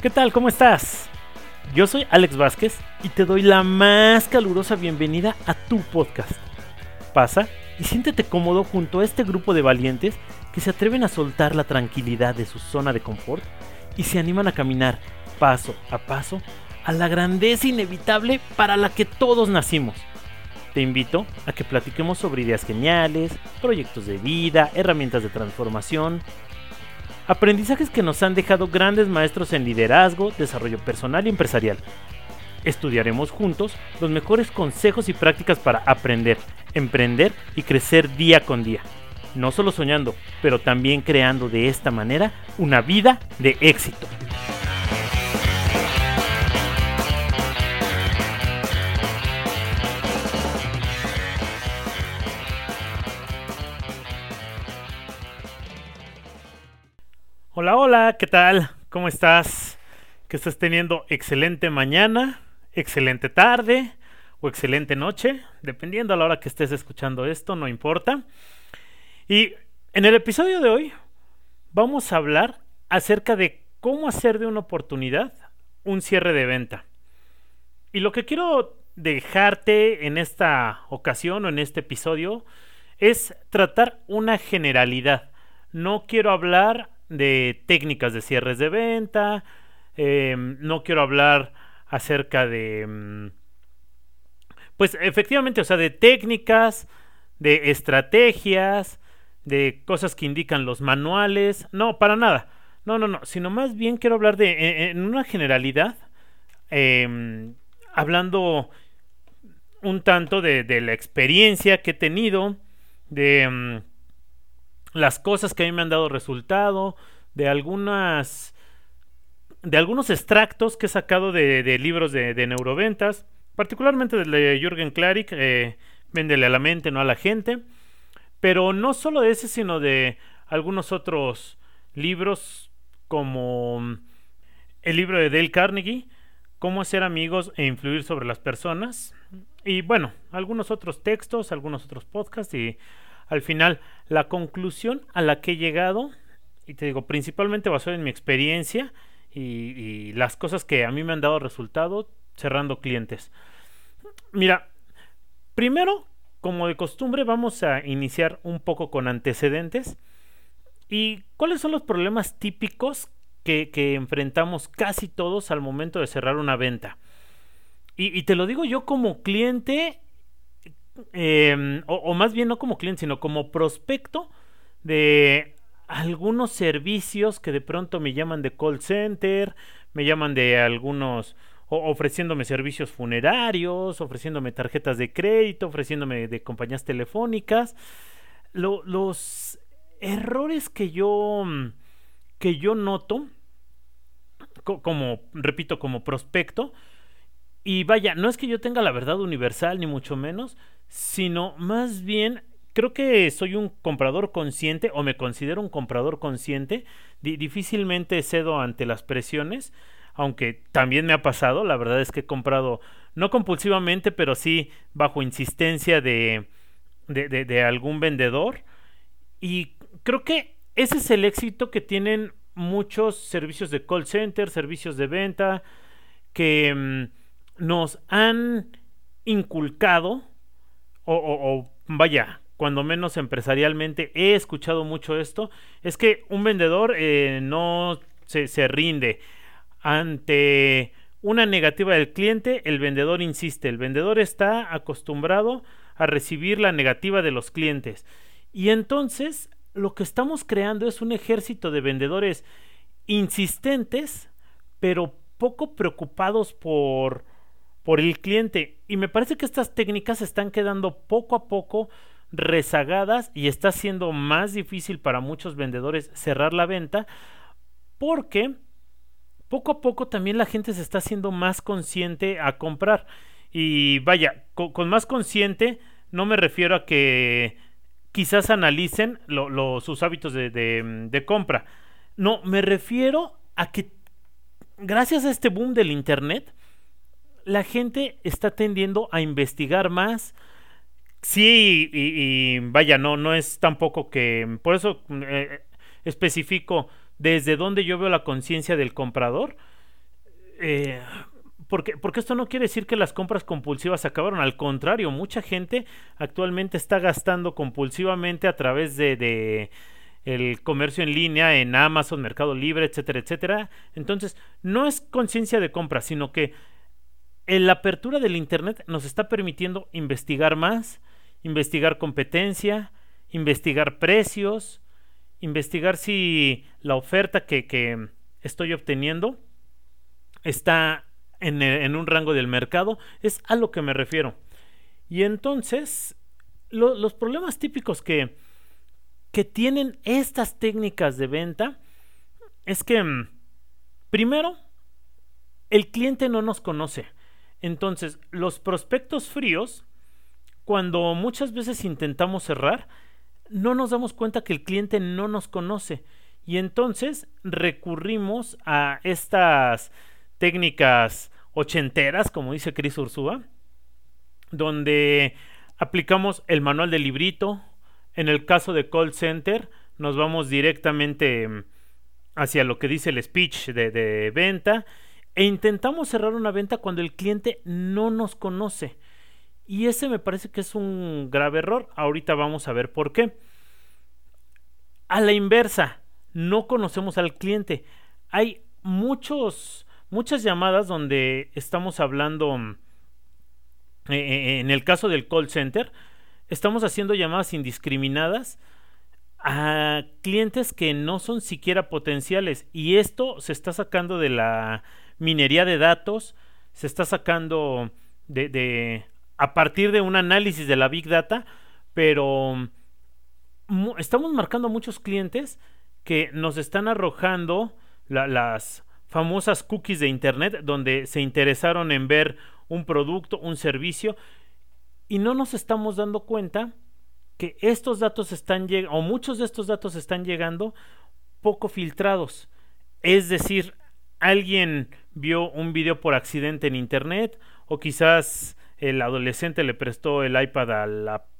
¿Qué tal? ¿Cómo estás? Yo soy Alex Vázquez y te doy la más calurosa bienvenida a tu podcast. Pasa y siéntete cómodo junto a este grupo de valientes que se atreven a soltar la tranquilidad de su zona de confort y se animan a caminar paso a paso a la grandeza inevitable para la que todos nacimos. Te invito a que platiquemos sobre ideas geniales, proyectos de vida, herramientas de transformación, Aprendizajes que nos han dejado grandes maestros en liderazgo, desarrollo personal y empresarial. Estudiaremos juntos los mejores consejos y prácticas para aprender, emprender y crecer día con día. No solo soñando, pero también creando de esta manera una vida de éxito. Hola, hola, ¿qué tal? ¿Cómo estás? Que estés teniendo excelente mañana, excelente tarde o excelente noche, dependiendo a la hora que estés escuchando esto, no importa. Y en el episodio de hoy vamos a hablar acerca de cómo hacer de una oportunidad un cierre de venta. Y lo que quiero dejarte en esta ocasión o en este episodio es tratar una generalidad. No quiero hablar de técnicas de cierres de venta, em, no quiero hablar acerca de, mm, pues efectivamente, o sea, de técnicas, de estrategias, de cosas que indican los manuales, no, para nada, no, no, no, sino más bien quiero hablar de, e, e, en, una generalidad, em, hablando un tanto de, la experiencia que he tenido, de mm, las cosas que a mí me han dado resultado, de algunas de algunos extractos que he sacado de, libros de, neuroventas, particularmente de Jürgen Klarik, eh, Véndele a la mente, no a la gente, pero no solo de ese, sino de algunos otros libros como el libro de Dale Carnegie, Cómo hacer amigos e influir sobre las personas, y bueno, algunos otros textos, algunos otros podcasts y al final, la conclusión a la que he llegado, y te digo, principalmente basado en mi experiencia y, las cosas que a mí me han dado resultado cerrando clientes. Mira, primero, como de costumbre, vamos a iniciar un poco con antecedentes. ¿Y cuáles son los problemas típicos que, enfrentamos casi todos al momento de cerrar una venta? y, te lo digo yo como cliente Em, o, más bien no como cliente, sino como prospecto de algunos servicios que de pronto me llaman de call center, me llaman de algunos ofreciéndome servicios funerarios, ofreciéndome tarjetas de crédito, ofreciéndome de compañías telefónicas. los errores que yo que yo noto como repito como prospecto y vaya, no es que yo tenga la verdad universal ni mucho menos, sino más bien creo que soy un comprador consciente o me considero un comprador consciente. difícilmente cedo ante las presiones, aunque también me ha pasado. La verdad es que he comprado, no compulsivamente, pero sí bajo insistencia de, de, de, algún vendedor. Y creo que ese es el éxito que tienen muchos servicios de call center, servicios de venta, que mm, nos han inculcado o, vaya, cuando menos empresarialmente he escuchado mucho esto, es que un vendedor eh, no se, se, rinde ante una negativa del cliente, el vendedor insiste, el vendedor está acostumbrado a recibir la negativa de los clientes. Y entonces lo que estamos creando es un ejército de vendedores insistentes, pero poco preocupados por por el cliente. Y me parece que estas técnicas están quedando poco a poco rezagadas y está siendo más difícil para muchos vendedores cerrar la venta porque poco a poco también la gente se está haciendo más consciente a comprar. Y vaya, con, más consciente no me refiero a que quizás analicen sus hábitos de, de compra. No, me refiero a que gracias a este boom del Internet, la gente está tendiendo a investigar más. Sí, y, vaya, no, no es tampoco que. Por eso eh, especifico desde dónde yo veo la conciencia del comprador. Eh, porque, porque esto no quiere decir que las compras compulsivas acabaron. Al contrario, mucha gente actualmente está gastando compulsivamente a través de, de el comercio en línea, en Amazon, Mercado Libre, etcétera, etcétera. Entonces, no es conciencia de compra, sino que la apertura del Internet nos está permitiendo investigar más, investigar competencia, investigar precios, investigar si la oferta que, que estoy obteniendo está en, un rango del mercado. Es a lo que me refiero. Y entonces, lo, los problemas típicos que, que tienen estas técnicas de venta es que, mm, primero, el cliente no nos conoce. Entonces, los prospectos fríos, cuando muchas veces intentamos cerrar, no nos damos cuenta que el cliente no nos conoce. Y entonces recurrimos a estas técnicas ochenteras, como dice Chris Ursúa, donde aplicamos el manual del librito. En el caso de call center, nos vamos directamente mm, hacia lo que dice el speech de, de venta e intentamos cerrar una venta cuando el cliente no nos conoce. Y ese me parece que es un grave error. Ahorita vamos a ver por qué. A la inversa, no conocemos al cliente. Hay muchos, muchas llamadas donde estamos hablando, mm, eh, eh, en el caso del call center, estamos haciendo llamadas indiscriminadas a clientes que no son siquiera potenciales. Y esto se está sacando de la minería de datos, se está sacando de, de a partir de un análisis de la Big Data, pero estamos marcando a muchos clientes que nos están arrojando la, las famosas cookies de Internet donde se interesaron en ver un producto, un servicio, y no nos estamos dando cuenta que estos datos están llegando, o muchos de estos datos están llegando poco filtrados. Es decir, alguien vio un video por accidente en internet o quizás el adolescente le prestó el iPad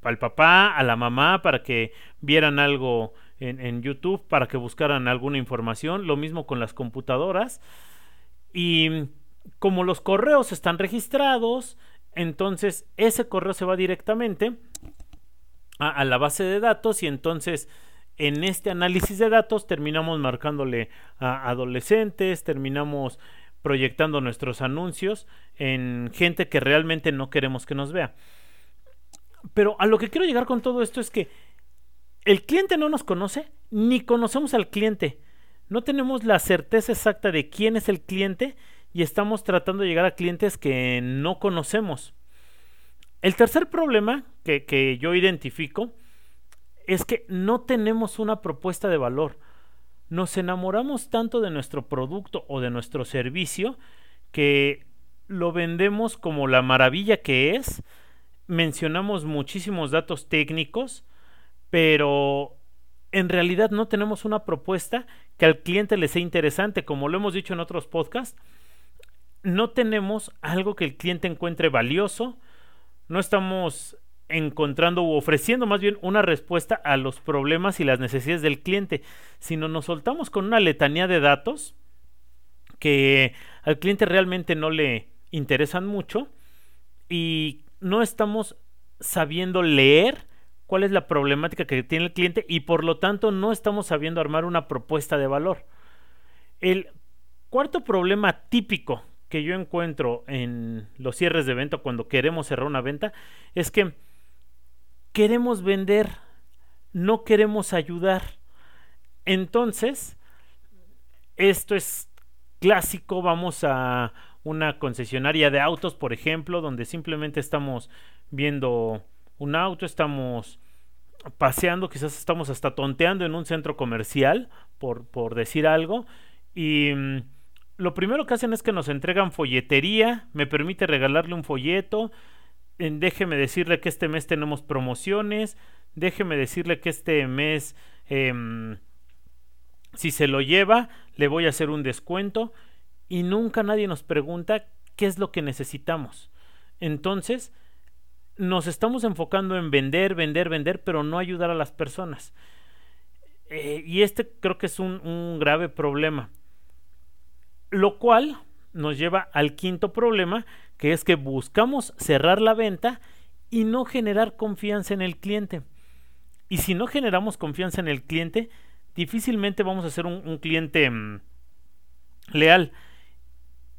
al papá, a la mamá para que vieran algo en, YouTube, para que buscaran alguna información. Lo mismo con las computadoras. Y como los correos están registrados, entonces ese correo se va directamente a la base de datos y entonces en este análisis de datos terminamos marcándole a adolescentes, terminamos proyectando nuestros anuncios en gente que realmente no queremos que nos vea. Pero a lo que quiero llegar con todo esto es que el cliente no nos conoce, ni conocemos al cliente. No tenemos la certeza exacta de quién es el cliente y estamos tratando de llegar a clientes que no conocemos. El tercer problema que, que yo identifico es que no tenemos una propuesta de valor. Nos enamoramos tanto de nuestro producto o de nuestro servicio que lo vendemos como la maravilla que es. Mencionamos muchísimos datos técnicos, pero en realidad no tenemos una propuesta que al cliente le sea interesante, como lo hemos dicho en otros podcasts. No tenemos algo que el cliente encuentre valioso, no estamos encontrando u ofreciendo más bien una respuesta a los problemas y las necesidades del cliente, sino nos soltamos con una letanía de datos que al cliente realmente no le interesan mucho y no estamos sabiendo leer cuál es la problemática que tiene el cliente y por lo tanto no estamos sabiendo armar una propuesta de valor. El cuarto problema típico que yo encuentro en los cierres de venta cuando queremos cerrar una venta es que queremos vender, no queremos ayudar. Entonces, esto es clásico, vamos a una concesionaria de autos, por ejemplo, donde simplemente estamos viendo un auto, estamos paseando, quizás estamos hasta tonteando en un centro comercial, por, por decir algo, y mm, lo primero que hacen es que nos entregan folletería, me permite regalarle un folleto, déjeme decirle que este mes tenemos promociones, déjeme decirle que este mes, eh, si se lo lleva, le voy a hacer un descuento y nunca nadie nos pregunta qué es lo que necesitamos. Entonces, nos estamos enfocando en vender, vender, vender, pero no ayudar a las personas. Eh, y este creo que es un grave problema. Lo cual nos lleva al quinto problema, que es que buscamos cerrar la venta y no generar confianza en el cliente. Y si no generamos confianza en el cliente, difícilmente vamos a ser un, cliente mm, leal.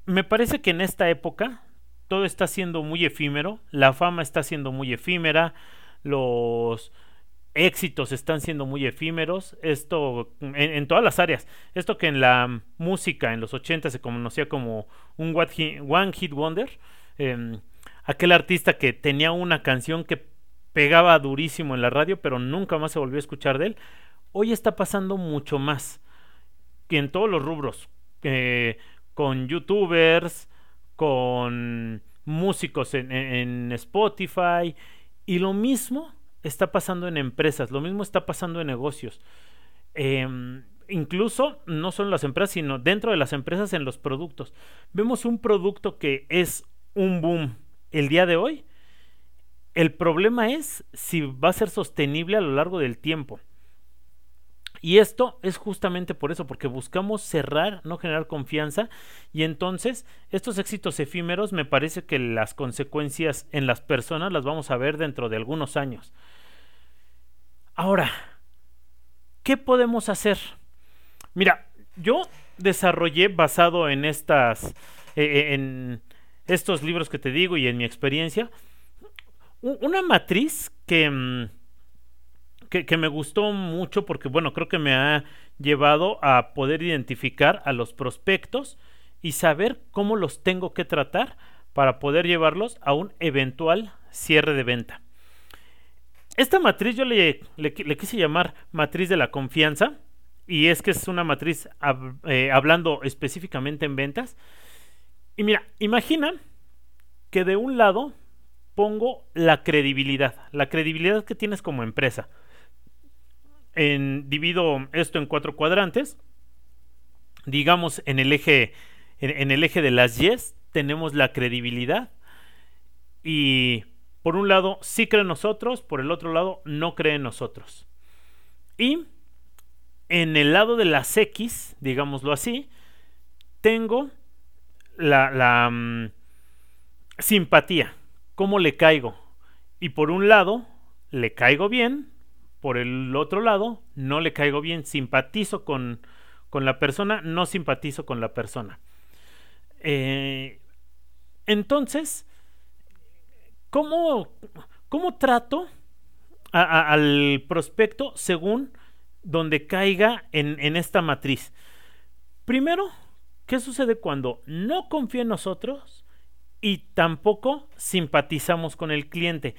Me parece que en esta época todo está siendo muy efímero, la fama está siendo muy efímera, los éxitos están siendo muy efímeros, esto en, todas las áreas, esto que en la música en los 80 se conocía como un One Hit Wonder, em, aquel artista que tenía una canción que pegaba durísimo en la radio, pero nunca más se volvió a escuchar de él, hoy está pasando mucho más que en todos los rubros, eh, con youtubers, con músicos en Spotify, y lo mismo está pasando en empresas, lo mismo está pasando en negocios. Em, incluso no son las empresas, sino dentro de las empresas en los productos. Vemos un producto que es un boom el día de hoy. El problema es si va a ser sostenible a lo largo del tiempo. Y esto es justamente por eso, porque buscamos cerrar, no generar confianza. Y entonces, estos éxitos efímeros, me parece que las consecuencias en las personas las vamos a ver dentro de algunos años. Ahora, ¿qué podemos hacer? Mira, yo desarrollé basado en estas, eh, eh, en estos libros que te digo y en mi experiencia, una matriz que mm, que, me gustó mucho porque, bueno, creo que me ha llevado a poder identificar a los prospectos y saber cómo los tengo que tratar para poder llevarlos a un eventual cierre de venta. Esta matriz yo le, quise llamar matriz de la confianza y es que es una matriz eh, hablando específicamente en ventas. Y mira, imagina que de un lado pongo la credibilidad, la credibilidad que tienes como empresa en, divido esto en cuatro cuadrantes. Digamos, en el eje, en, el eje de las yes tenemos la credibilidad. Y por un lado sí cree en nosotros, por el otro lado no cree en nosotros. Y en el lado de las X, digámoslo así, tengo la, mm, simpatía, cómo le caigo. Y por un lado, le caigo bien, por el otro lado, no le caigo bien, simpatizo con, con la persona, no simpatizo con la persona. Eh, entonces, ¿cómo, cómo trato al prospecto según donde caiga en, en esta matriz? Primero, ¿qué sucede cuando no confía en nosotros y tampoco simpatizamos con el cliente?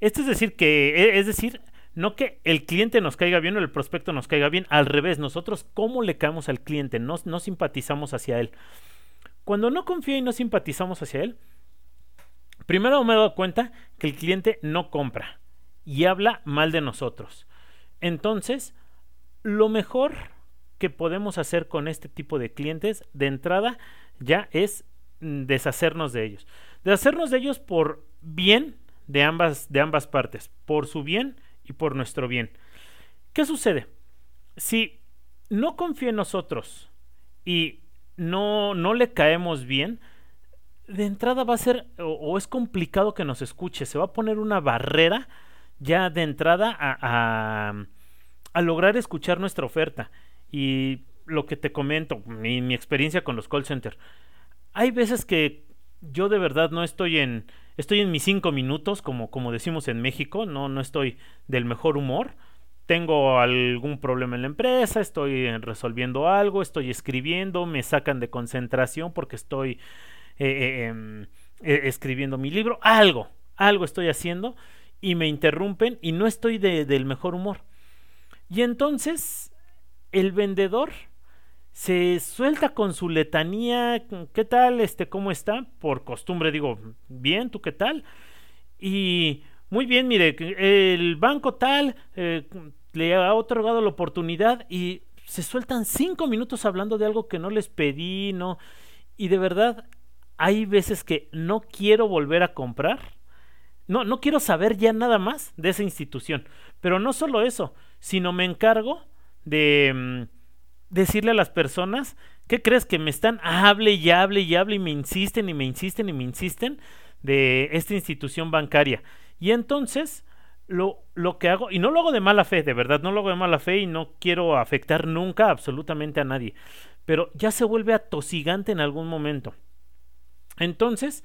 Esto es decir, que, e, es decir, no que el cliente nos caiga bien o el prospecto nos caiga bien, al revés, nosotros cómo le caemos al cliente, no, no simpatizamos hacia él. Cuando no confía y no simpatizamos hacia él, primero me he dado cuenta que el cliente no compra y habla mal de nosotros. Entonces, lo mejor que podemos hacer con este tipo de clientes de entrada ya es deshacernos de ellos. Deshacernos de ellos por bien de ambas, de ambas partes, por su bien y por nuestro bien. ¿Qué sucede? Si no confía en nosotros y no, no le caemos bien, de entrada va a ser o, es complicado que nos escuche, se va a poner una barrera ya de entrada a, a, lograr escuchar nuestra oferta. Y lo que te comento, mi, mi experiencia con los call centers, hay veces que yo de verdad no estoy en, estoy en mis cinco minutos, como, como decimos en México, no, no estoy del mejor humor. Tengo algún problema en la empresa, estoy resolviendo algo, estoy escribiendo, me sacan de concentración porque estoy eh, eh, em, eh, escribiendo mi libro, algo, algo estoy haciendo y me interrumpen y no estoy del mejor humor. Y entonces el vendedor se suelta con su letanía, ¿qué tal? Este, ¿cómo está? Por costumbre digo, bien, ¿tú qué tal? Y muy bien, mire, el banco tal le ha otorgado la oportunidad y se sueltan cinco minutos hablando de algo que no les pedí, ¿no? Y de verdad, hay veces que no quiero volver a comprar. No, no quiero saber ya nada más de esa institución. Pero no solo eso, sino me encargo de mm, decirle a las personas, ¿qué crees? Que me están hable y hable y hable y me insisten y me insisten y me insisten de esta institución bancaria. Y entonces lo, lo que hago, y no lo hago de mala fe, de verdad, no lo hago de mala fe y no quiero afectar nunca absolutamente a nadie, pero ya se vuelve atosigante en algún momento. Entonces,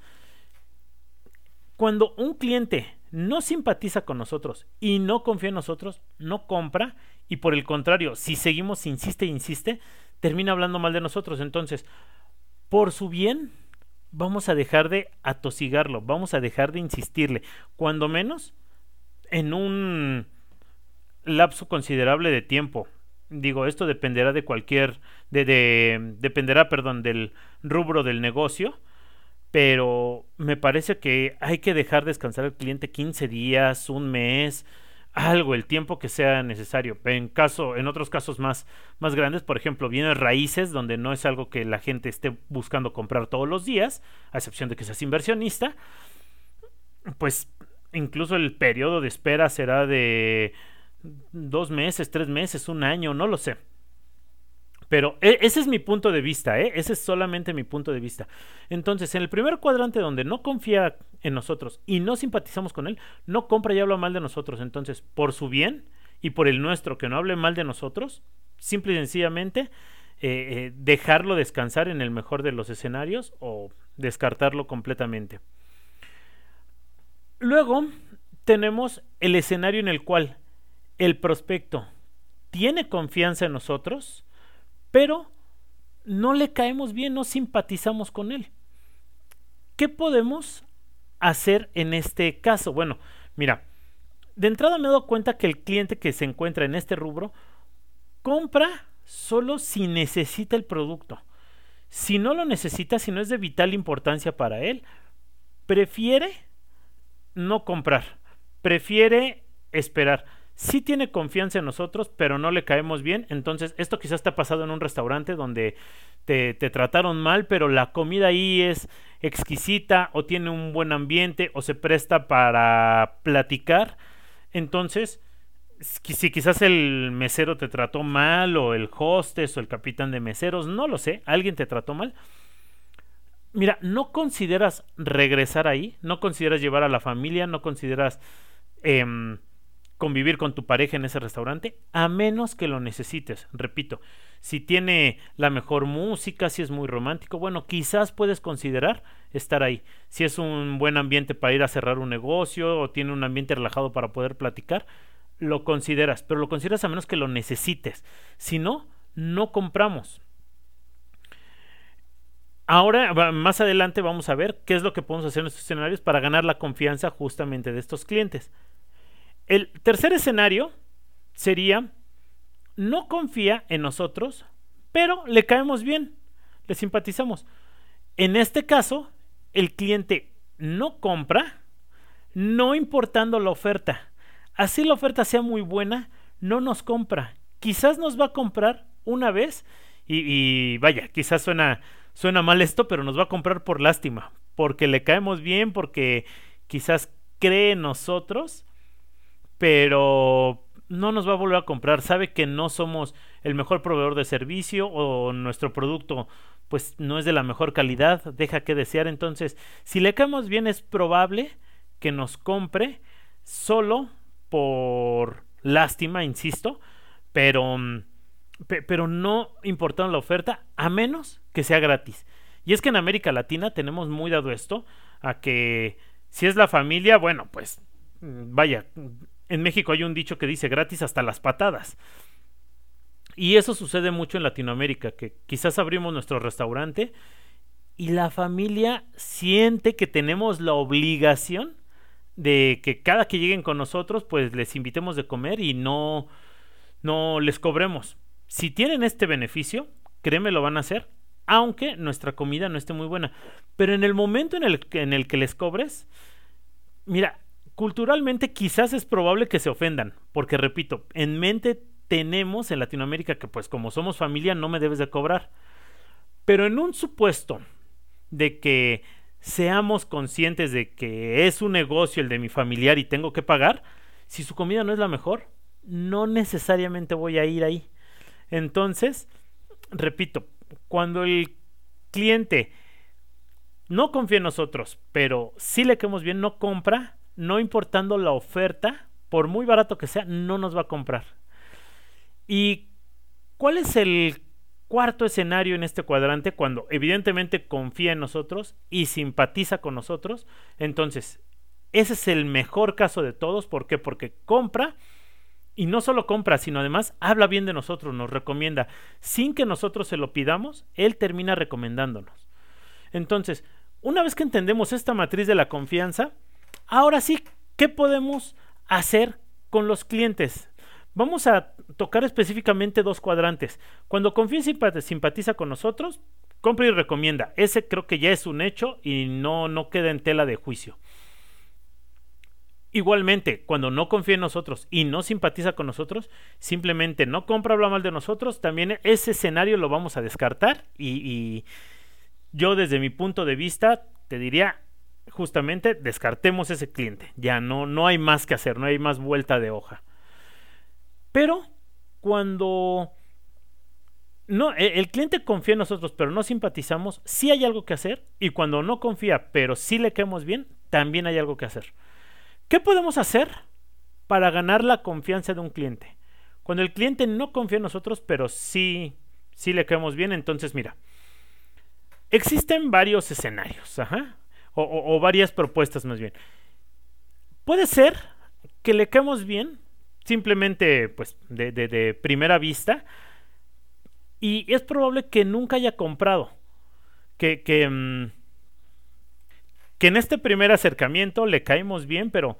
cuando un cliente no simpatiza con nosotros y no confía en nosotros, no compra y por el contrario, si seguimos insiste insiste, termina hablando mal de nosotros. Entonces, por su bien, vamos a dejar de atosigarlo, vamos a dejar de insistirle, cuando menos en un lapso considerable de tiempo. Digo, esto dependerá de cualquier, de, de, dependerá, perdón, del rubro del negocio, pero me parece que hay que dejar descansar al cliente 15 días, un mes, algo, el tiempo que sea necesario. En caso, en otros casos más, más grandes, por ejemplo, bienes raíces, donde no es algo que la gente esté buscando comprar todos los días, a excepción de que seas inversionista, pues incluso el periodo de espera será de dos meses, tres meses, un año, no lo sé. Pero e, ese es mi punto de vista, ¿eh? ese es solamente mi punto de vista. Entonces, en el primer cuadrante donde no confía en nosotros y no simpatizamos con él, no compra y habla mal de nosotros. Entonces, por su bien y por el nuestro, que no hable mal de nosotros, simple y sencillamente eh, eh, dejarlo descansar en el mejor de los escenarios o descartarlo completamente. Luego tenemos el escenario en el cual el prospecto tiene confianza en nosotros, pero no le caemos bien, no simpatizamos con él. ¿Qué podemos hacer en este caso? Bueno, mira, de entrada me he dado cuenta que el cliente que se encuentra en este rubro compra solo si necesita el producto. Si no lo necesita, si no es de vital importancia para él, prefiere no comprar, prefiere esperar sí tiene confianza en nosotros, pero no le caemos bien. Entonces, esto quizás te ha pasado en un restaurante donde te, te, trataron mal, pero la comida ahí es exquisita o tiene un buen ambiente o se presta para platicar. Entonces, si quizás el mesero te trató mal o el hostess o el capitán de meseros, no lo sé, alguien te trató mal. Mira, no consideras regresar ahí, no consideras llevar a la familia, no consideras... Eh, convivir con tu pareja en ese restaurante a menos que lo necesites. Repito, si tiene la mejor música, si es muy romántico, bueno, quizás puedes considerar estar ahí. Si es un buen ambiente para ir a cerrar un negocio o tiene un ambiente relajado para poder platicar, lo consideras, pero lo consideras a menos que lo necesites. Si no, no compramos. Ahora, más adelante vamos a ver qué es lo que podemos hacer en estos escenarios para ganar la confianza justamente de estos clientes. El tercer escenario sería, no confía en nosotros, pero le caemos bien, le simpatizamos. En este caso, el cliente no compra, no importando la oferta. Así la oferta sea muy buena, no nos compra. Quizás nos va a comprar una vez y, vaya, quizás suena, suena mal esto, pero nos va a comprar por lástima, porque le caemos bien, porque quizás cree en nosotros pero no nos va a volver a comprar, sabe que no somos el mejor proveedor de servicio o nuestro producto pues no es de la mejor calidad, deja que desear, entonces si le caemos bien es probable que nos compre solo por lástima, insisto, pero mm, pero no importando la oferta a menos que sea gratis. Y es que en América Latina tenemos muy dado esto a que si es la familia, bueno, pues mm, vaya, en México hay un dicho que dice gratis hasta las patadas. Y eso sucede mucho en Latinoamérica, que quizás abrimos nuestro restaurante y la familia siente que tenemos la obligación de que cada que lleguen con nosotros, pues les invitemos de comer y no, no les cobremos. Si tienen este beneficio, créeme, lo van a hacer, aunque nuestra comida no esté muy buena. Pero en el momento en el, en el que les cobres, mira, culturalmente quizás es probable que se ofendan, porque repito, en mente tenemos en Latinoamérica que pues como somos familia no me debes de cobrar. Pero en un supuesto de que seamos conscientes de que es un negocio el de mi familiar y tengo que pagar, si su comida no es la mejor, no necesariamente voy a ir ahí. Entonces, repito, cuando el cliente no confía en nosotros, pero sí le queremos bien, no compra, no importando la oferta, por muy barato que sea, no nos va a comprar. ¿Y cuál es el cuarto escenario en este cuadrante? Cuando evidentemente confía en nosotros y simpatiza con nosotros. Entonces, ese es el mejor caso de todos. ¿Por qué? Porque compra y no solo compra, sino además habla bien de nosotros, nos recomienda. Sin que nosotros se lo pidamos, él termina recomendándonos. Entonces, una vez que entendemos esta matriz de la confianza, ahora sí, ¿qué podemos hacer con los clientes? Vamos a tocar específicamente dos cuadrantes. Cuando confía y simpatiza con nosotros, compra y recomienda. Ese creo que ya es un hecho y no, no queda en tela de juicio. Igualmente, cuando no confía en nosotros y no simpatiza con nosotros, simplemente no compra, habla mal de nosotros, también ese escenario lo vamos a descartar y, yo desde mi punto de vista te diría justamente descartemos ese cliente, ya no, no hay más que hacer, no hay más vuelta de hoja. Pero cuando no, e, el cliente confía en nosotros, pero no simpatizamos, sí hay algo que hacer. Y cuando no confía, pero sí le quedamos bien, también hay algo que hacer. ¿Qué podemos hacer para ganar la confianza de un cliente? Cuando el cliente no confía en nosotros, pero sí, sí le quedamos bien, entonces mira, existen varios escenarios, o, varias propuestas más bien. Puede ser que le quedemos bien, simplemente pues de, primera vista, y es probable que nunca haya comprado, que, que mm, que en este primer acercamiento le caemos bien, pero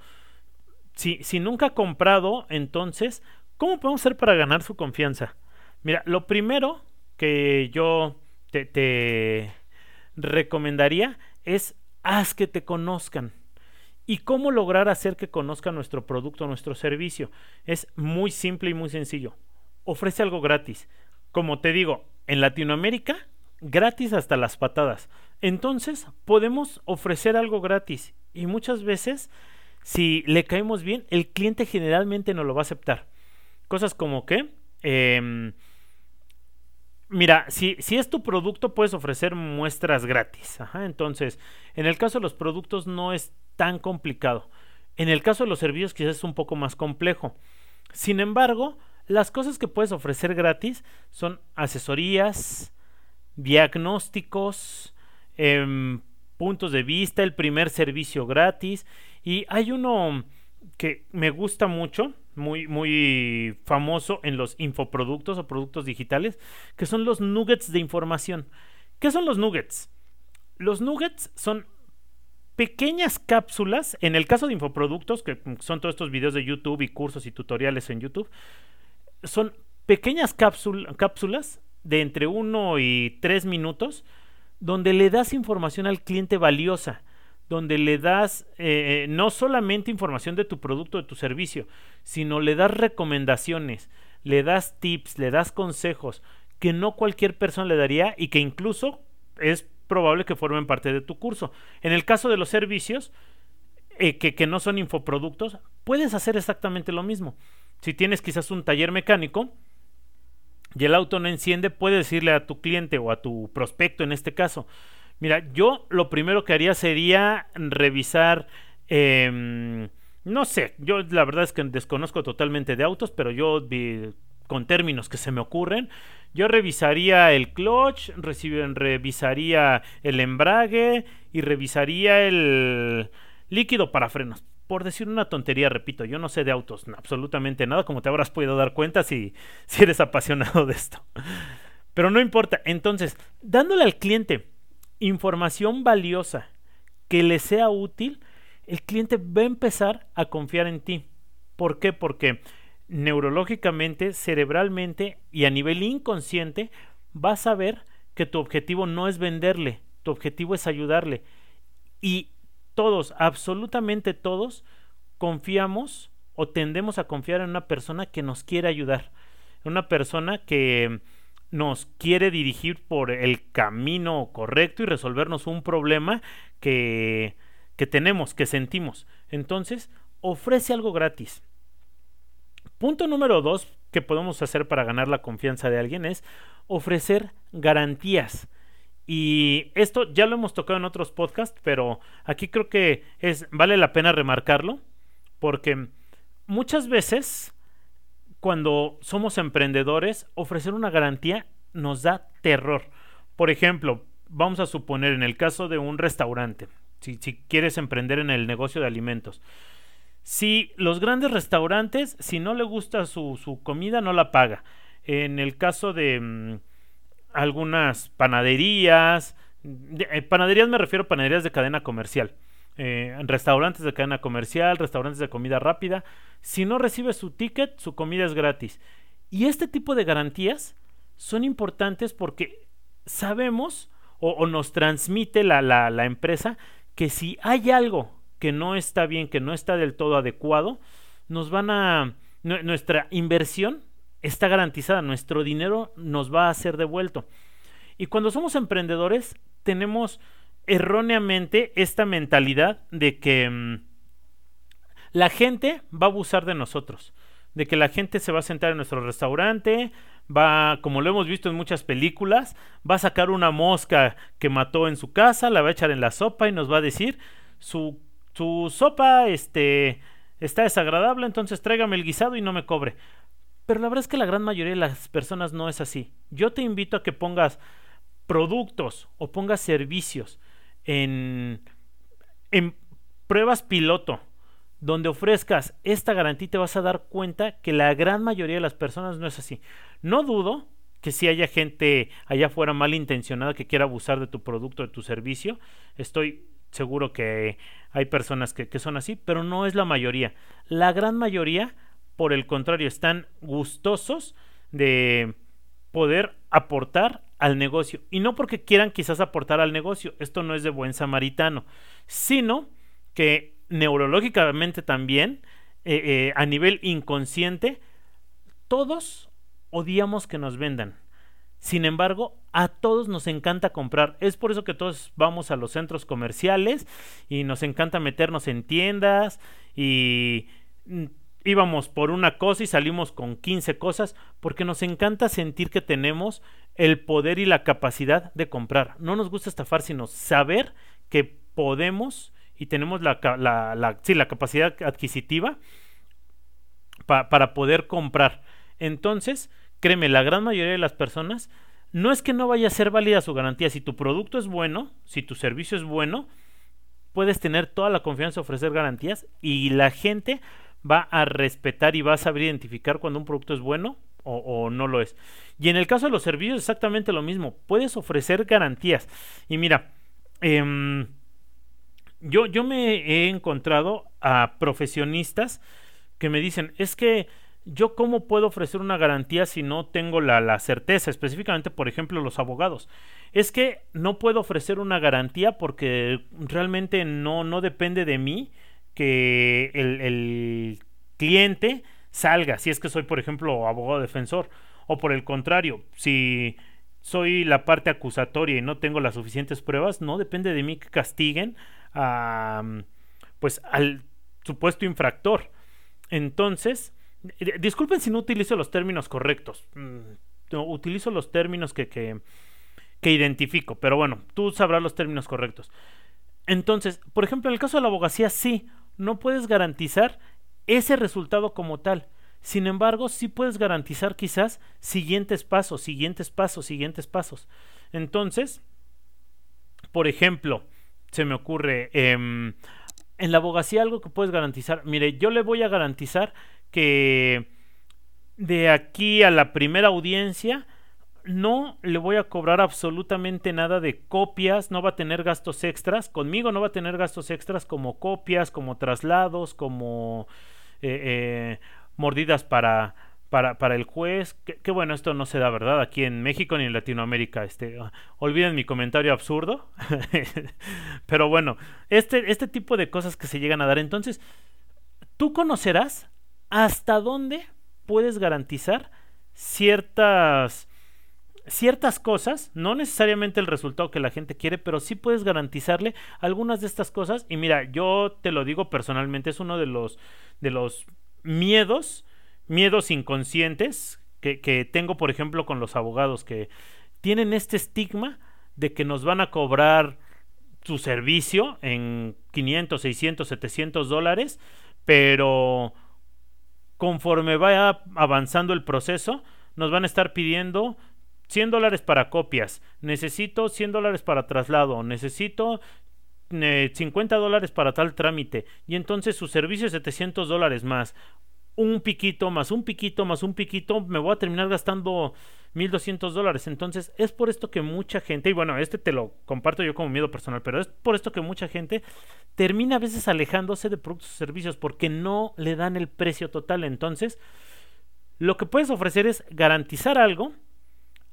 si, si nunca ha comprado, entonces, ¿cómo podemos hacer para ganar su confianza? Mira, lo primero que yo te recomendaría es haz que te conozcan. ¿Y cómo lograr hacer que conozcan nuestro producto, nuestro servicio? Es muy simple y muy sencillo. Ofrece algo gratis. Como te digo, en Latinoamérica, gratis hasta las patadas. Entonces podemos ofrecer algo gratis y muchas veces si le caemos bien, el cliente generalmente no lo va a aceptar. Cosas como que, em, mira, si, si, es tu producto puedes ofrecer muestras gratis. entonces, en el caso de los productos no es tan complicado. En el caso de los servicios quizás es un poco más complejo. Sin embargo, las cosas que puedes ofrecer gratis son asesorías, diagnósticos, Em, puntos de vista, el primer servicio gratis. Y hay uno que me gusta mucho, muy, muy famoso en los infoproductos o productos digitales, que son los nuggets de información. ¿Qué son los nuggets? Los nuggets son pequeñas cápsulas, en el caso de infoproductos, que son todos estos videos de YouTube y cursos y tutoriales en YouTube, son pequeñas cápsulas de entre 1 y 3 minutos donde le das información al cliente valiosa, donde le das eh, no solamente información de tu producto, de tu servicio, sino le das recomendaciones, le das tips, le das consejos que no cualquier persona le daría y que incluso es probable que formen parte de tu curso. En el caso de los servicios, eh, que, que no son infoproductos, puedes hacer exactamente lo mismo. Si tienes quizás un taller mecánico, y el auto no enciende, puedes decirle a tu cliente o a tu prospecto en este caso, mira, yo lo primero que haría sería revisar, em, no sé, yo la verdad es que desconozco totalmente de autos, pero yo con términos que se me ocurren, yo revisaría el clutch, revisaría el embrague y revisaría el líquido para frenos por decir una tontería, repito, yo no sé de autos absolutamente nada, como te habrás podido dar cuenta si, si eres apasionado de esto. Pero no importa. Entonces, dándole al cliente información valiosa que le sea útil, el cliente va a empezar a confiar en ti. ¿Por qué? Porque neurológicamente, cerebralmente y a nivel inconsciente vas a ver que tu objetivo no es venderle, tu objetivo es ayudarle. Y todos, absolutamente todos, confiamos o tendemos a confiar en una persona que nos quiere ayudar, una persona que nos quiere dirigir por el camino correcto y resolvernos un problema que, que tenemos, que sentimos. Entonces, ofrece algo gratis. Punto número dos, que podemos hacer para ganar la confianza de alguien es ofrecer garantías. Y esto ya lo hemos tocado en otros podcasts, pero aquí creo que es vale la pena remarcarlo porque muchas veces cuando somos emprendedores ofrecer una garantía nos da terror. Por ejemplo, vamos a suponer en el caso de un restaurante, si, quieres emprender en el negocio de alimentos, si los grandes restaurantes, si no le gusta su, su comida, no la paga. En el caso de mm, algunas panaderías, eh, panaderías me refiero a panaderías de cadena comercial. Eh, restaurantes de cadena comercial, restaurantes de comida rápida. Si no recibe su ticket, su comida es gratis. Y este tipo de garantías son importantes porque sabemos o, nos transmite la, la, la empresa que si hay algo que no está bien, que no está del todo adecuado, nos van a... nuestra inversión está garantizada, nuestro dinero nos va a ser devuelto. Y cuando somos emprendedores, tenemos erróneamente esta mentalidad de que mm, la gente va a abusar de nosotros, de que la gente se va a sentar en nuestro restaurante, va, como lo hemos visto en muchas películas, va a sacar una mosca que mató en su casa, la va a echar en la sopa y nos va a decir su su sopa este, está desagradable, entonces tráigame el guisado y no me cobre. Pero la verdad es que la gran mayoría de las personas no es así. Yo te invito a que pongas productos o pongas servicios en, pruebas piloto donde ofrezcas esta garantía te vas a dar cuenta que la gran mayoría de las personas no es así. No dudo que si haya gente allá afuera malintencionada que quiera abusar de tu producto, de tu servicio, estoy seguro que hay personas que, son así, pero no es la mayoría. La gran mayoría, por el contrario, están gustosos de poder aportar al negocio. Y no porque quieran quizás aportar al negocio, esto no es de buen samaritano, sino que neurológicamente también, eh, eh, a nivel inconsciente, todos odiamos que nos vendan. Sin embargo, a todos nos encanta comprar. Es por eso que todos vamos a los centros comerciales y nos encanta meternos en tiendas y mm, íbamos por una cosa y salimos con 15 cosas porque nos encanta sentir que tenemos el poder y la capacidad de comprar. No nos gusta estafar, sino saber que podemos y tenemos la, la, la capacidad adquisitiva para poder comprar. Entonces, créeme, la gran mayoría de las personas no es que no vaya a ser válida su garantía. Si tu producto es bueno, si tu servicio es bueno, puedes tener toda la confianza de ofrecer garantías y la gente va a respetar y va a saber identificar cuando un producto es bueno o, no lo es. Y en el caso de los servicios exactamente lo mismo. Puedes ofrecer garantías. Y mira, em, yo, yo me he encontrado a profesionistas que me dicen, es que yo cómo puedo ofrecer una garantía si no tengo la, certeza, específicamente, por ejemplo, los abogados. Es que no puedo ofrecer una garantía porque realmente no, no depende de mí que el, cliente salga, si es que soy, por ejemplo, abogado defensor, o por el contrario, si soy la parte acusatoria y no tengo las suficientes pruebas, no depende de mí que castiguen a, pues, al supuesto infractor. Entonces, Disculpen si no utilizo los términos correctos. Mm, utilizo los términos que, que, que identifico, pero bueno, tú sabrás los términos correctos. Entonces, por ejemplo, en el caso de la abogacía, sí, no puedes garantizar ese resultado como tal. Sin embargo, sí puedes garantizar quizás siguientes pasos, siguientes pasos, siguientes pasos. Entonces, por ejemplo, se me ocurre, em, en la abogacía algo que puedes garantizar. Mire, yo le voy a garantizar que de aquí a la primera audiencia no le voy a cobrar absolutamente nada de copias, no va a tener gastos extras, conmigo no va a tener gastos extras como copias, como traslados, como eh, eh, mordidas para, para, para, el juez. Que, bueno, esto no se da, ¿verdad? Aquí en México ni en Latinoamérica. Este, ah, olviden mi comentario absurdo. Pero bueno, este, este tipo de cosas que se llegan a dar. Entonces, tú conocerás hasta dónde puedes garantizar ciertas ciertas cosas, no necesariamente el resultado que la gente quiere, pero sí puedes garantizarle algunas de estas cosas. Y mira, yo te lo digo personalmente, es uno de los de los miedos miedos inconscientes que, que tengo, por ejemplo, con los abogados que tienen este estigma de que nos van a cobrar su servicio en 500, 600, 700 dólares, pero conforme vaya avanzando el proceso, nos van a estar pidiendo 100 dólares para copias, necesito 100 dólares para traslado, necesito 50 eh, dólares para tal trámite, y entonces su servicio es 700 dólares más, un piquito más un piquito más un piquito, me voy a terminar gastando 1200 dólares. Entonces, es por esto que mucha gente, y bueno, este te lo comparto yo como miedo personal, pero es por esto que mucha gente termina a veces alejándose de productos o servicios porque no le dan el precio total. Entonces, lo que puedes ofrecer es garantizar algo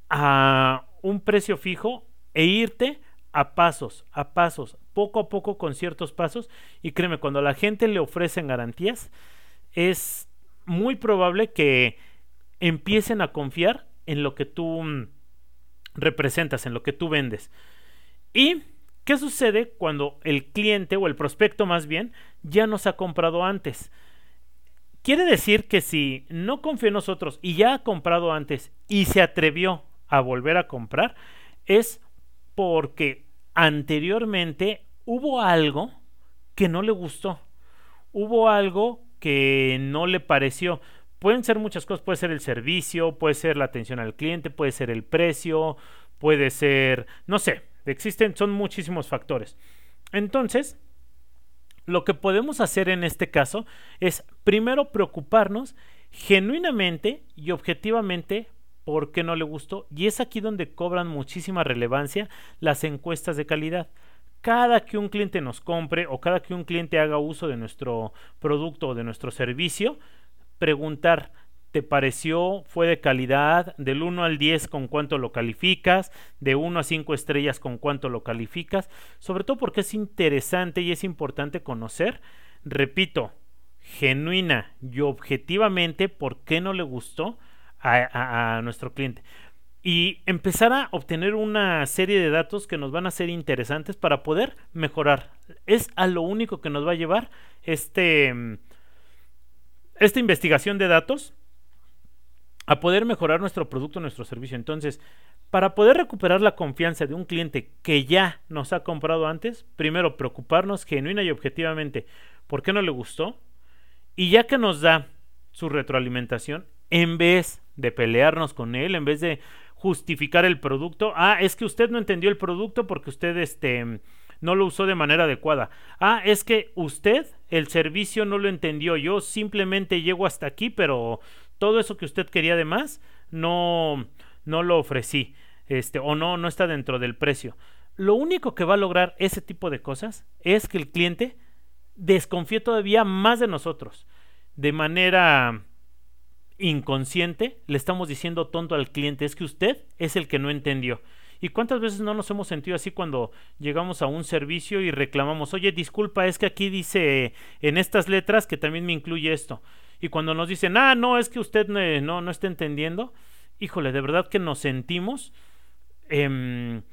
a un precio fijo e irte a pasos, a pasos, poco a poco con ciertos pasos. Y créeme, cuando la gente le ofrecen garantías, es muy probable que empiecen a confiar en lo que tú mm, representas, en lo que tú vendes. ¿Y qué sucede cuando el cliente o el prospecto más bien ya nos ha comprado antes? Quiere decir que si no confía en nosotros y ya ha comprado antes y se atrevió a volver a comprar, es porque anteriormente hubo algo que no le gustó. Hubo algo que no le pareció. Pueden ser muchas cosas, puede ser el servicio, puede ser la atención al cliente, puede ser el precio, puede ser, no sé, existen, son muchísimos factores. Entonces, lo que podemos hacer en este caso es primero preocuparnos genuinamente y objetivamente por qué no le gustó. Y es aquí donde cobran muchísima relevancia las encuestas de calidad. Cada que un cliente nos compre o cada que un cliente haga uso de nuestro producto o de nuestro servicio, preguntar, ¿te pareció? ¿Fue de calidad? Del 1 al 10 con cuánto lo calificas, de 1 a 5 estrellas con cuánto lo calificas, sobre todo porque es interesante y es importante conocer, repito, genuina y objetivamente por qué no le gustó a, nuestro cliente y empezar a obtener una serie de datos que nos van a ser interesantes para poder mejorar. Es a lo único que nos va a llevar este esta investigación de datos a poder mejorar nuestro producto, nuestro servicio. Entonces, para poder recuperar la confianza de un cliente que ya nos ha comprado antes, primero preocuparnos genuina y objetivamente por qué no le gustó. Y ya que nos da su retroalimentación, en vez de pelearnos con él, en vez de justificar el producto, ah, es que usted no entendió el producto porque usted este no lo usó de manera adecuada. Ah, es que usted el servicio no lo entendió. Yo simplemente llego hasta aquí, pero todo eso que usted quería de más no no lo ofrecí. Este o no no está dentro del precio. Lo único que va a lograr ese tipo de cosas es que el cliente desconfíe todavía más de nosotros. De manera inconsciente le estamos diciendo tonto al cliente, es que usted es el que no entendió. ¿Y cuántas veces no nos hemos sentido así cuando llegamos a un servicio y reclamamos, oye, disculpa, es que aquí dice en estas letras que también me incluye esto? Y cuando nos dicen, ah, no, es que usted no, no, está entendiendo, híjole, de verdad que nos sentimos, em,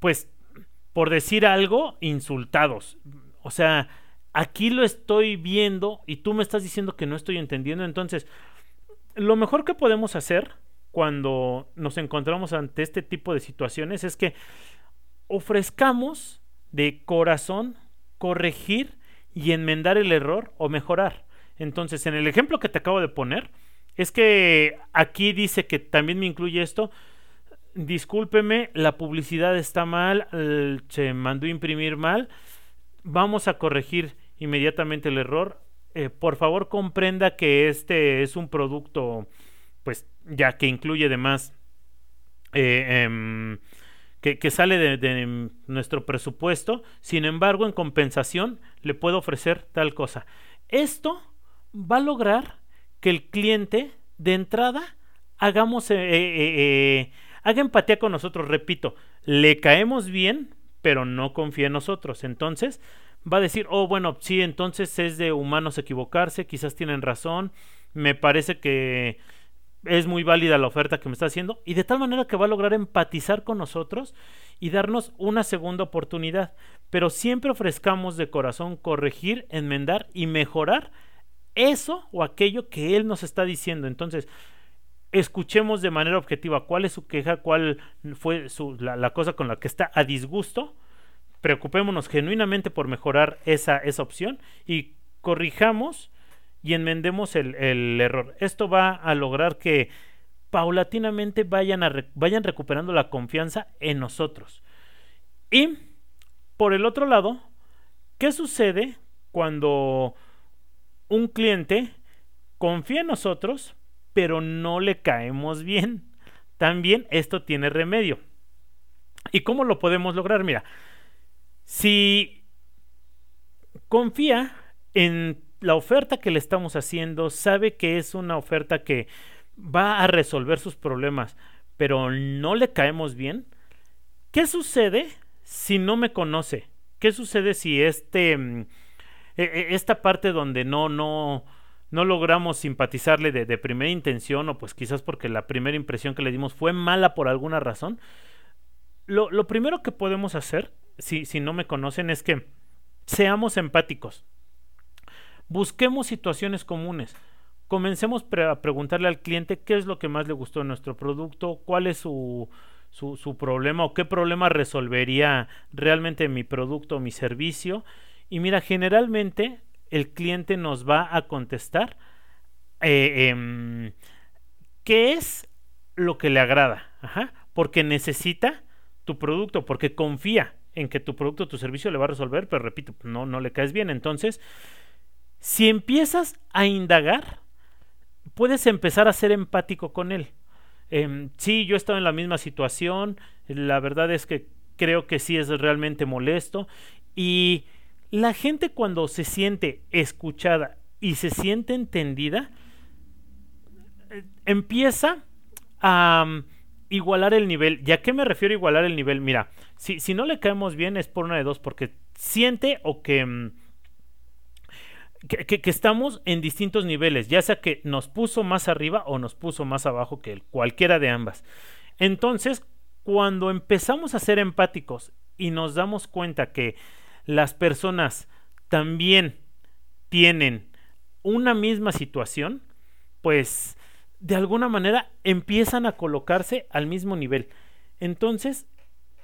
pues, por decir algo, insultados. O sea, aquí lo estoy viendo y tú me estás diciendo que no estoy entendiendo, entonces, lo mejor que podemos hacer cuando nos encontramos ante este tipo de situaciones es que ofrezcamos de corazón corregir y enmendar el error o mejorar. Entonces, en el ejemplo que te acabo de poner, es que aquí dice que también me incluye esto. Discúlpeme, la publicidad está mal, se mandó imprimir mal. Vamos a corregir inmediatamente el error. Eh, por favor, comprenda que este es un producto pues ya que incluye además eh, em, que, sale de, nuestro presupuesto, sin embargo en compensación le puedo ofrecer tal cosa. Esto va a lograr que el cliente de entrada hagamos eh, haga empatía con nosotros, repito, le caemos bien, pero no confía en nosotros. Entonces va a decir, oh, bueno, sí, entonces es de humanos equivocarse, quizás tienen razón, me parece que es muy válida la oferta que me está haciendo y de tal manera que va a lograr empatizar con nosotros y darnos una segunda oportunidad. Pero siempre ofrezcamos de corazón corregir, enmendar y mejorar eso o aquello que él nos está diciendo. Entonces, escuchemos de manera objetiva cuál es su queja, cuál fue la, cosa con la que está a disgusto. Preocupémonos genuinamente por mejorar esa, esa opción y corrijamos y enmendemos el, el, error. Esto va a lograr que paulatinamente vayan, vayan recuperando la confianza en nosotros. Y por el otro lado, ¿qué sucede cuando un cliente confía en nosotros, pero no le caemos bien. También esto tiene remedio. ¿Y cómo lo podemos lograr? Mira, si confía en la oferta que le estamos haciendo, sabe que es una oferta que va a resolver sus problemas, pero no le caemos bien, ¿qué sucede si no me conoce? ¿Qué sucede si este mm, e, e, esta parte donde no, no, no logramos simpatizarle de, primera intención o pues quizás porque la primera impresión que le dimos fue mala por alguna razón, lo, lo primero que podemos hacer, si, no me conocen, es que seamos empáticos. Busquemos situaciones comunes. Comencemos a preguntarle al cliente qué es lo que más le gustó de nuestro producto, cuál es su, su, su problema o qué problema resolvería realmente mi producto o mi servicio y mira, generalmente el cliente nos va a contestar eh, em, qué es lo que le agrada, porque necesita tu producto, porque confía en que tu producto o tu servicio le va a resolver, pero repito, no, no le caes bien. Entonces, si empiezas a indagar, puedes empezar a ser empático con él. Eh, sí, yo he estado en la misma situación, la verdad es que creo que sí es realmente molesto y la gente cuando se siente escuchada y se siente entendida, eh, empieza a mm, igualar el nivel. ¿Y a qué me refiero a igualar el nivel? Mira, si, si no le caemos bien es por una de dos, porque siente o que, mm, que, estamos en distintos niveles, ya sea que nos puso más arriba o nos puso más abajo que cualquiera de ambas. Entonces, cuando empezamos a ser empáticos y nos damos cuenta que las personas también tienen una misma situación, pues de alguna manera empiezan a colocarse al mismo nivel. Entonces,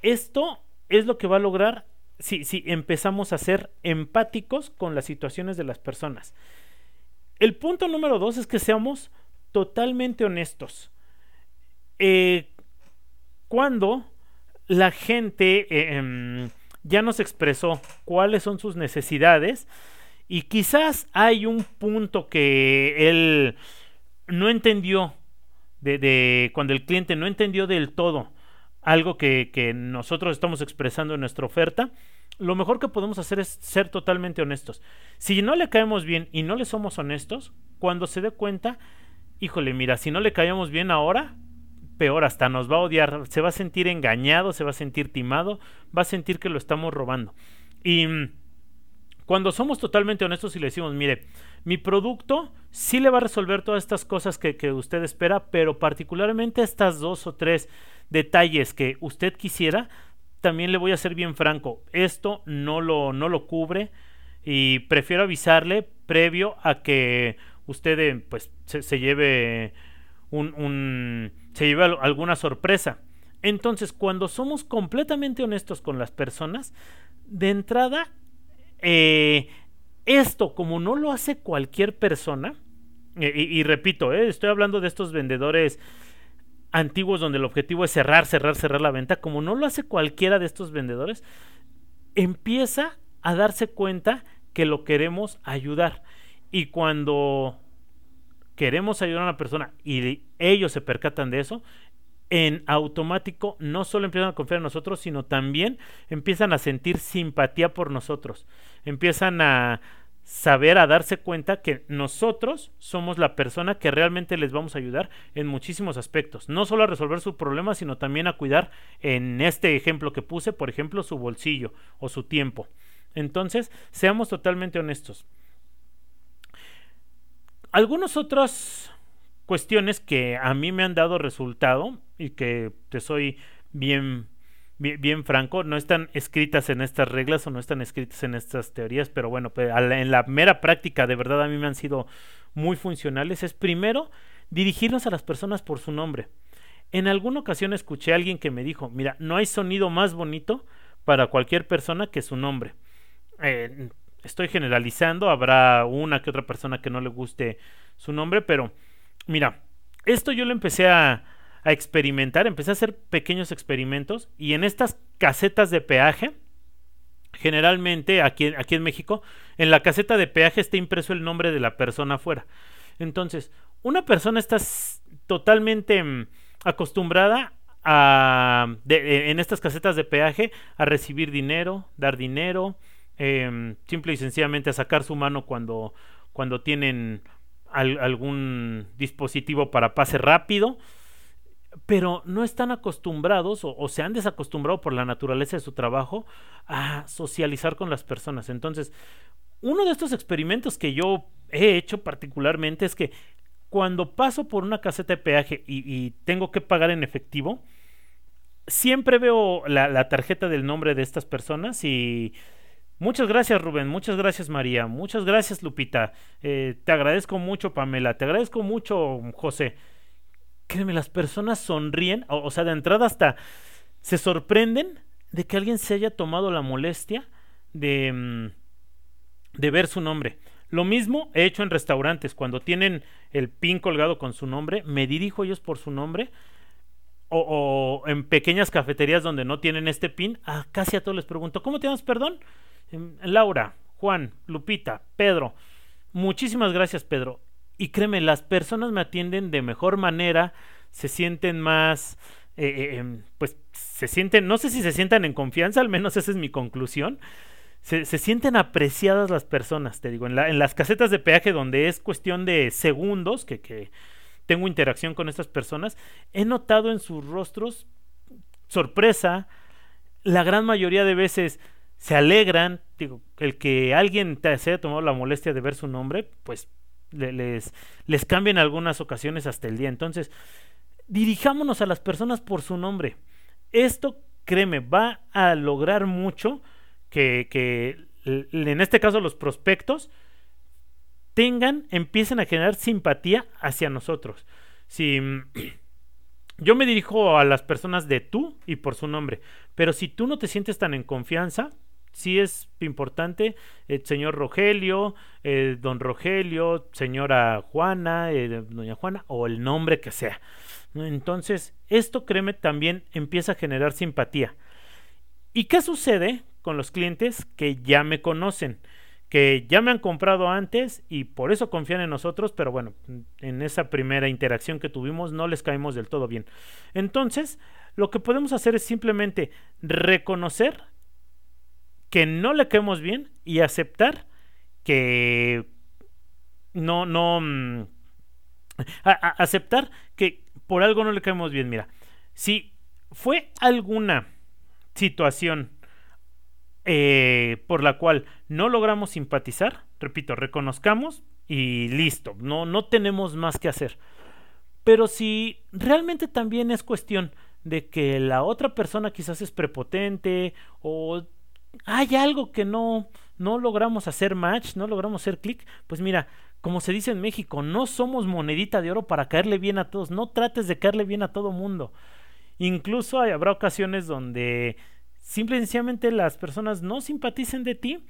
esto es lo que va a lograr si, si empezamos a ser empáticos con las situaciones de las personas. El punto número dos es que seamos totalmente honestos. Eh, cuando la gente eh, em, ya nos expresó cuáles son sus necesidades y quizás hay un punto que él no entendió de, cuando el cliente no entendió del todo algo que, que, nosotros estamos expresando en nuestra oferta, lo mejor que podemos hacer es ser totalmente honestos. Si no le caemos bien y no le somos honestos, cuando se dé cuenta, híjole, mira, si no le caemos bien ahora, peor, hasta nos va a odiar, se va a sentir engañado, se va a sentir timado, va a sentir que lo estamos robando. Y mm, cuando somos totalmente honestos y le decimos, mire, mi producto sí le va a resolver todas estas cosas que, usted espera, pero particularmente estas dos o tres detalles que usted quisiera, también le voy a ser bien franco, esto no lo, no lo cubre y prefiero avisarle previo a que usted eh, pues se lleve un, se lleva alguna sorpresa. Entonces, cuando somos completamente honestos con las personas, de entrada, eh, esto como no lo hace cualquier persona, eh, y, repito, estoy hablando de estos vendedores antiguos donde el objetivo es cerrar, cerrar, cerrar la venta, como no lo hace cualquiera de estos vendedores, empieza a darse cuenta que lo queremos ayudar. Y cuando queremos ayudar a una persona y ellos se percatan de eso, en automático no solo empiezan a confiar en nosotros, sino también empiezan a sentir simpatía por nosotros. Empiezan a saber, a darse cuenta que nosotros somos la persona que realmente les vamos a ayudar en muchísimos aspectos. No solo a resolver su problema, sino también a cuidar, en este ejemplo que puse, por ejemplo, su bolsillo o su tiempo. Entonces, seamos totalmente honestos. Algunas otras cuestiones que a mí me han dado resultado y que te soy bien bien, franco, no están escritas en estas reglas o no están escritas en estas teorías, pero bueno, pues, en la mera práctica de verdad a mí me han sido muy funcionales, es primero dirigirnos a las personas por su nombre. En alguna ocasión escuché a alguien que me dijo, mira, no hay sonido más bonito para cualquier persona que su nombre. Eh, estoy generalizando, habrá una que otra persona que no le guste su nombre, pero mira, esto yo lo empecé a, a experimentar, empecé a hacer pequeños experimentos y en estas casetas de peaje, generalmente aquí, aquí en México, en la caseta de peaje está impreso el nombre de la persona afuera. Entonces, una persona está totalmente mm, acostumbrada a, e, en estas casetas de peaje a recibir dinero, dar dinero, em, simple y sencillamente a sacar su mano cuando, cuando tienen algún dispositivo para pase rápido pero no están acostumbrados o, se han desacostumbrado por la naturaleza de su trabajo a socializar con las personas. Entonces, uno de estos experimentos que yo he hecho particularmente es que cuando paso por una caseta de peaje y, tengo que pagar en efectivo, siempre veo la, tarjeta del nombre de estas personas y Muchas gracias Rubén, muchas gracias María, muchas gracias Lupita, eh, te agradezco mucho Pamela, te agradezco mucho José créeme, las personas sonríen, o, sea, de entrada hasta se sorprenden de que alguien se haya tomado la molestia de, mm, de ver su nombre. Lo mismo he hecho en restaurantes, cuando tienen el pin colgado con su nombre, me dirijo ellos por su nombre. O, en pequeñas cafeterías donde no tienen este pin, a casi a todos les pregunto, ¿cómo te llamas, perdón? Em, Laura, Juan, Lupita, Pedro. Muchísimas gracias, Pedro. Y créeme, las personas me atienden de mejor manera, se sienten más, eh, eh, em, pues se sienten, no sé si se sientan en confianza, al menos esa es mi conclusión. Se, sienten apreciadas las personas, te digo, en, la, en, las casetas de peaje donde es cuestión de segundos que, que tengo interacción con estas personas, he notado en sus rostros sorpresa, la gran mayoría de veces se alegran, digo, el que alguien te se haya tomado la molestia de ver su nombre, pues les, les cambia en algunas ocasiones hasta el día. Entonces, dirijámonos a las personas por su nombre. Esto, créeme, va a lograr mucho que, que en este caso los prospectos tengan, empiecen a generar simpatía hacia nosotros. Si yo me dirijo a las personas de tú y por su nombre, pero si tú no te sientes tan en confianza, sí es importante, el señor Rogelio, eh, don Rogelio, señora Juana, eh, doña Juana, o el nombre que sea. Entonces, esto, créeme, también empieza a generar simpatía. ¿Y qué sucede con los clientes que ya me conocen? que ya me han comprado antes y por eso confían en nosotros, pero bueno, en esa primera interacción que tuvimos no les caímos del todo bien. Entonces, lo que podemos hacer es simplemente reconocer que no le caemos bien y aceptar que no, no, mm, aceptar que por algo no le caemos bien. Mira, si fue alguna situación eh, por la cual no logramos simpatizar, repito, reconozcamos y listo, no, no tenemos más que hacer. Pero si realmente también es cuestión de que la otra persona quizás es prepotente o hay algo que no, no logramos hacer match, no logramos hacer clic, pues mira, como se dice en México, no somos monedita de oro para caerle bien a todos, no trates de caerle bien a todo mundo. Incluso habrá ocasiones donde simple y sencillamente las personas no simpaticen de ti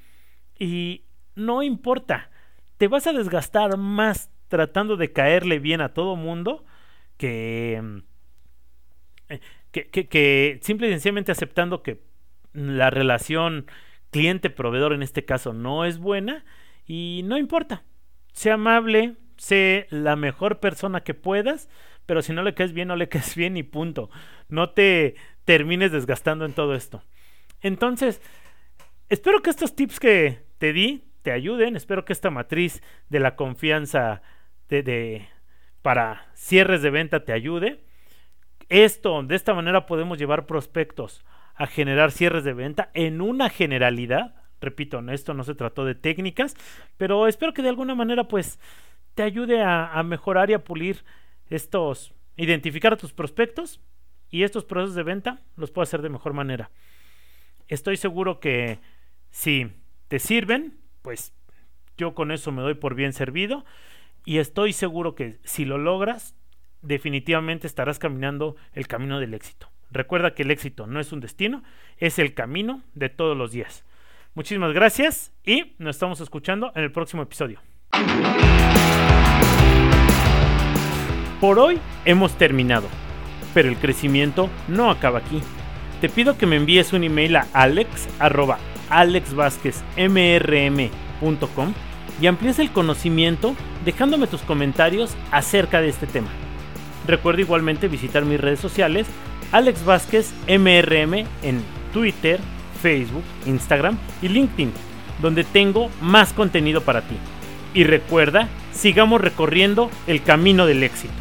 y no importa, te vas a desgastar más tratando de caerle bien a todo mundo que, eh, que, que, que simple y sencillamente aceptando que la relación cliente-proveedor en este caso no es buena y no importa. Sé amable, sé la mejor persona que puedas, pero si no le caes bien, no le caes bien y punto. No te termines desgastando en todo esto. Entonces, espero que estos tips que te di te ayuden, espero que esta matriz de la confianza de, de para cierres de venta te ayude. Esto, de esta manera podemos llevar prospectos a generar cierres de venta en una generalidad. Repito, esto no se trató de técnicas, pero espero que de alguna manera pues te ayude a, mejorar y a pulir estos, identificar a tus prospectos y estos procesos de venta los puedo hacer de mejor manera. Estoy seguro que si te sirven, pues yo con eso me doy por bien servido y estoy seguro que si lo logras, definitivamente estarás caminando el camino del éxito. Recuerda que el éxito no es un destino, es el camino de todos los días. Muchísimas gracias y nos estamos escuchando en el próximo episodio. Por hoy hemos terminado, pero el crecimiento no acaba aquí. Te pido que me envíes un email a alex.alexvázquezmrm.com y amplíes el conocimiento dejándome tus comentarios acerca de este tema. Recuerda igualmente visitar mis redes sociales, Alex Vázquez MRM en Twitter, Facebook, Instagram y LinkedIn, donde tengo más contenido para ti. Y recuerda, sigamos recorriendo el camino del éxito.